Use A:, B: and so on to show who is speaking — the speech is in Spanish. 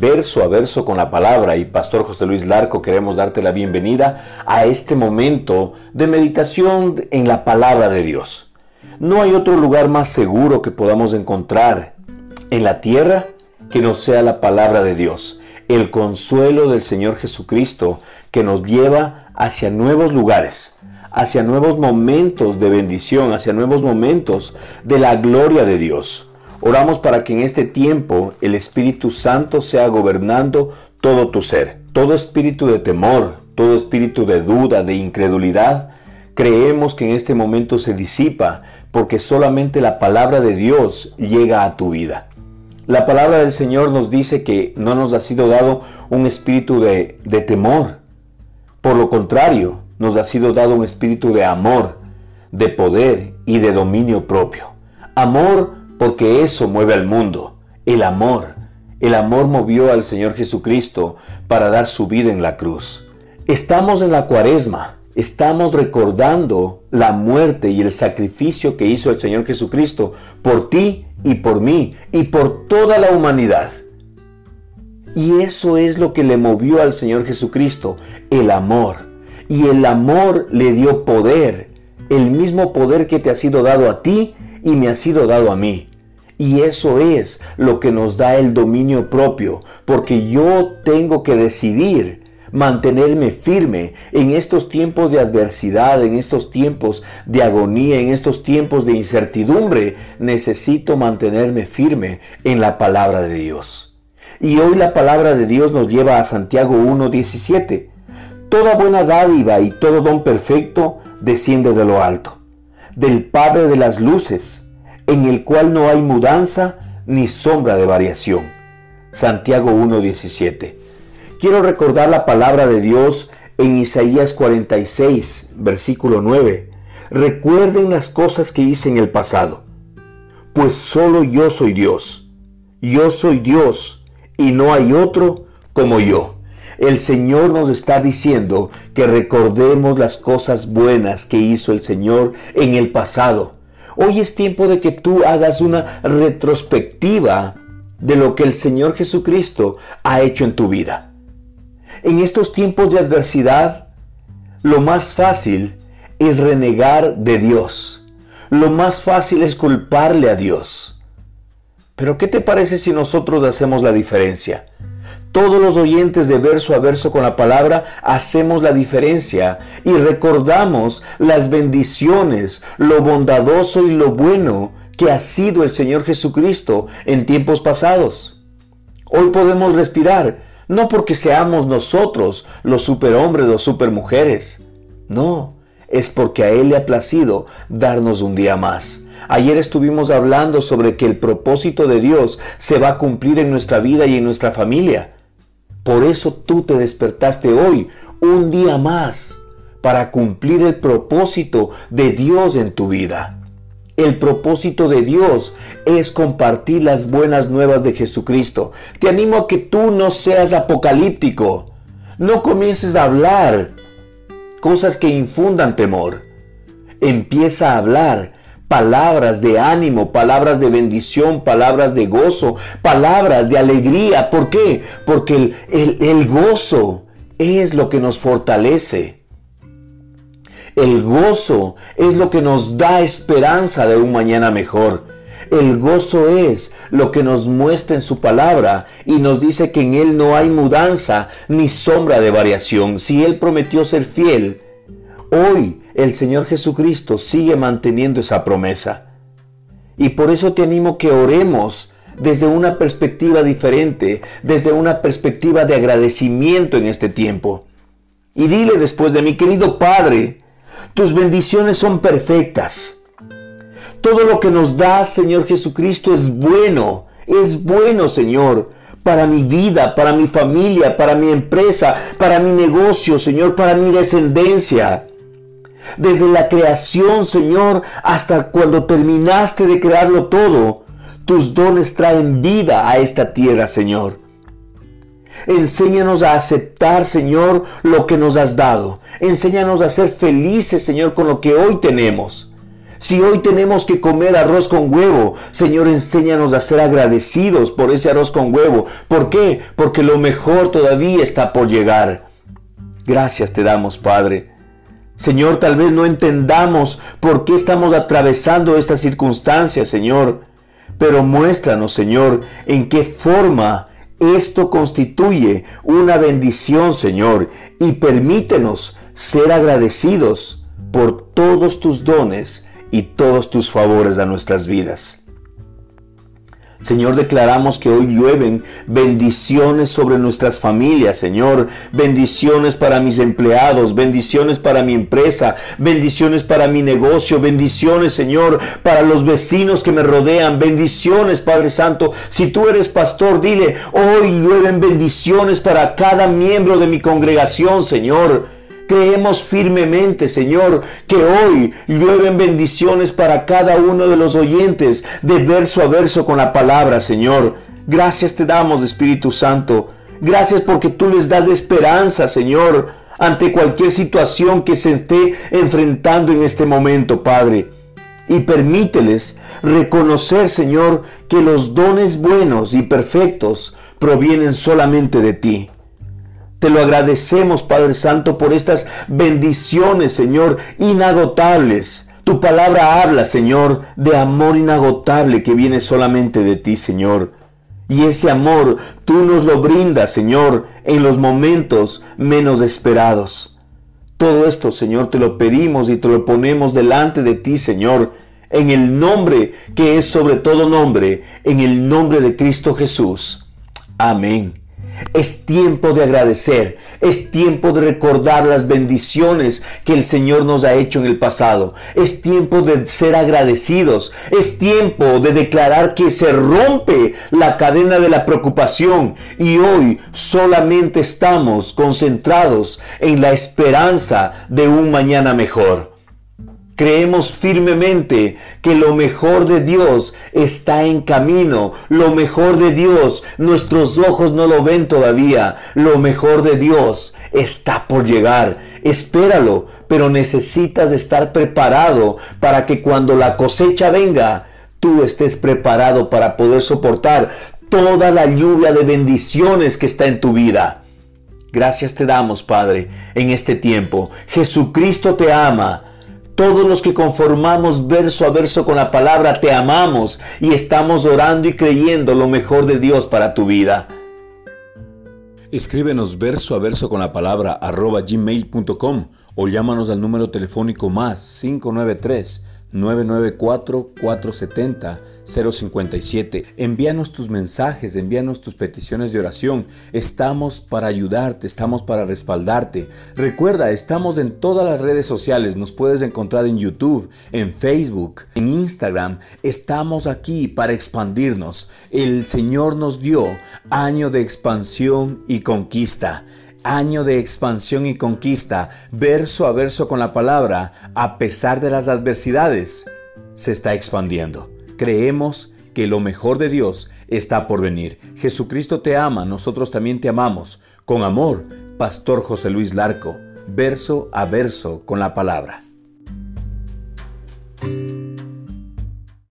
A: verso a verso con la palabra y Pastor José Luis Larco queremos darte la bienvenida a este momento de meditación en la palabra de Dios. No hay otro lugar más seguro que podamos encontrar en la tierra que no sea la palabra de Dios, el consuelo del Señor Jesucristo que nos lleva hacia nuevos lugares, hacia nuevos momentos de bendición, hacia nuevos momentos de la gloria de Dios. Oramos para que en este tiempo el Espíritu Santo sea gobernando todo tu ser. Todo espíritu de temor, todo espíritu de duda, de incredulidad, creemos que en este momento se disipa porque solamente la palabra de Dios llega a tu vida. La palabra del Señor nos dice que no nos ha sido dado un espíritu de, de temor. Por lo contrario, nos ha sido dado un espíritu de amor, de poder y de dominio propio. Amor porque eso mueve al mundo, el amor. El amor movió al Señor Jesucristo para dar su vida en la cruz. Estamos en la cuaresma, estamos recordando la muerte y el sacrificio que hizo el Señor Jesucristo por ti y por mí y por toda la humanidad. Y eso es lo que le movió al Señor Jesucristo, el amor. Y el amor le dio poder, el mismo poder que te ha sido dado a ti y me ha sido dado a mí. Y eso es lo que nos da el dominio propio, porque yo tengo que decidir mantenerme firme en estos tiempos de adversidad, en estos tiempos de agonía, en estos tiempos de incertidumbre. Necesito mantenerme firme en la palabra de Dios. Y hoy la palabra de Dios nos lleva a Santiago 1.17. Toda buena dádiva y todo don perfecto desciende de lo alto, del Padre de las Luces en el cual no hay mudanza ni sombra de variación. Santiago 1.17. Quiero recordar la palabra de Dios en Isaías 46, versículo 9. Recuerden las cosas que hice en el pasado, pues solo yo soy Dios. Yo soy Dios y no hay otro como yo. El Señor nos está diciendo que recordemos las cosas buenas que hizo el Señor en el pasado Hoy es tiempo de que tú hagas una retrospectiva de lo que el Señor Jesucristo ha hecho en tu vida. En estos tiempos de adversidad, lo más fácil es renegar de Dios. Lo más fácil es culparle a Dios. Pero ¿qué te parece si nosotros hacemos la diferencia? Todos los oyentes de verso a verso con la palabra hacemos la diferencia y recordamos las bendiciones, lo bondadoso y lo bueno que ha sido el Señor Jesucristo en tiempos pasados. Hoy podemos respirar, no porque seamos nosotros los superhombres o supermujeres, no, es porque a Él le ha placido darnos un día más. Ayer estuvimos hablando sobre que el propósito de Dios se va a cumplir en nuestra vida y en nuestra familia. Por eso tú te despertaste hoy, un día más, para cumplir el propósito de Dios en tu vida. El propósito de Dios es compartir las buenas nuevas de Jesucristo. Te animo a que tú no seas apocalíptico. No comiences a hablar cosas que infundan temor. Empieza a hablar palabras de ánimo, palabras de bendición, palabras de gozo, palabras de alegría. ¿Por qué? Porque el, gozo es lo que nos fortalece. El gozo es lo que nos da esperanza de un mañana mejor. El gozo es lo que nos muestra en su palabra y nos dice que en Él no hay mudanza ni sombra de variación. Si Él prometió ser fiel, hoy el Señor Jesucristo sigue manteniendo esa promesa. Y por eso te animo que oremos desde una perspectiva diferente, desde una perspectiva de agradecimiento en este tiempo. Y dile después de mi querido Padre, tus bendiciones son perfectas. Todo lo que nos da Señor Jesucristo es bueno, es bueno, Señor, para mi vida, para mi familia, para mi empresa, para mi negocio, Señor, para mi descendencia desde la creación, Señor, hasta cuando terminaste de crearlo todo. Tus dones traen vida a esta tierra, Señor. Enséñanos a aceptar, Señor, lo que nos has dado. Enséñanos a ser felices, Señor, con lo que hoy tenemos. Si hoy tenemos que comer arroz con huevo, Señor, enséñanos a ser agradecidos por ese arroz con huevo. ¿Por qué? Porque lo mejor todavía está por llegar. Gracias te damos, Padre. Señor, tal vez no entendamos por qué estamos atravesando estas circunstancias, Señor. Pero muéstranos, Señor, en qué forma esto constituye una bendición, Señor, y permítenos ser agradecidos por todos tus dones y todos tus favores a nuestras vidas. Señor, declaramos que hoy llueven bendiciones sobre nuestras familias, Señor. Bendiciones para mis empleados, bendiciones para mi empresa, bendiciones para mi negocio, bendiciones, Señor, para los vecinos que me rodean, bendiciones, Padre Santo. Si tú eres pastor, dile, hoy llueven bendiciones para cada miembro de mi congregación, Señor. Creemos firmemente, Señor, que hoy llueven bendiciones para cada uno de los oyentes de verso a verso con la palabra, Señor. Gracias te damos, Espíritu Santo. Gracias porque tú les das esperanza, Señor, ante cualquier situación que se esté enfrentando en este momento, Padre. Y permíteles reconocer, Señor, que los dones buenos y perfectos provienen solamente de ti. Te lo agradecemos, Padre Santo, por estas bendiciones, Señor, inagotables. Tu palabra habla, Señor, de amor inagotable que viene solamente de ti, Señor. Y ese amor tú nos lo brindas, Señor, en los momentos menos esperados. Todo esto, Señor, te lo pedimos y te lo ponemos delante de ti, Señor, en el nombre que es sobre todo nombre, en el nombre de Cristo Jesús. Amén. Es tiempo de agradecer, es tiempo de recordar las bendiciones que el Señor nos ha hecho en el pasado, es tiempo de ser agradecidos, es tiempo de declarar que se rompe la cadena de la preocupación y hoy solamente estamos concentrados en la esperanza de un mañana mejor. Creemos firmemente que lo mejor de Dios está en camino. Lo mejor de Dios, nuestros ojos no lo ven todavía. Lo mejor de Dios está por llegar. Espéralo, pero necesitas estar preparado para que cuando la cosecha venga, tú estés preparado para poder soportar toda la lluvia de bendiciones que está en tu vida. Gracias te damos, Padre, en este tiempo. Jesucristo te ama. Todos los que conformamos verso a verso con la palabra, te amamos y estamos orando y creyendo lo mejor de Dios para tu vida. Escríbenos verso a verso con la palabra arroba gmail.com o llámanos al número telefónico más 593 994-470-057. Envíanos tus mensajes, envíanos tus peticiones de oración. Estamos para ayudarte, estamos para respaldarte. Recuerda, estamos en todas las redes sociales. Nos puedes encontrar en YouTube, en Facebook, en Instagram. Estamos aquí para expandirnos. El Señor nos dio año de expansión y conquista año de expansión y conquista, verso a verso con la palabra, a pesar de las adversidades, se está expandiendo. Creemos que lo mejor de Dios está por venir. Jesucristo te ama, nosotros también te amamos. Con amor, Pastor José Luis Larco, verso a verso con la palabra.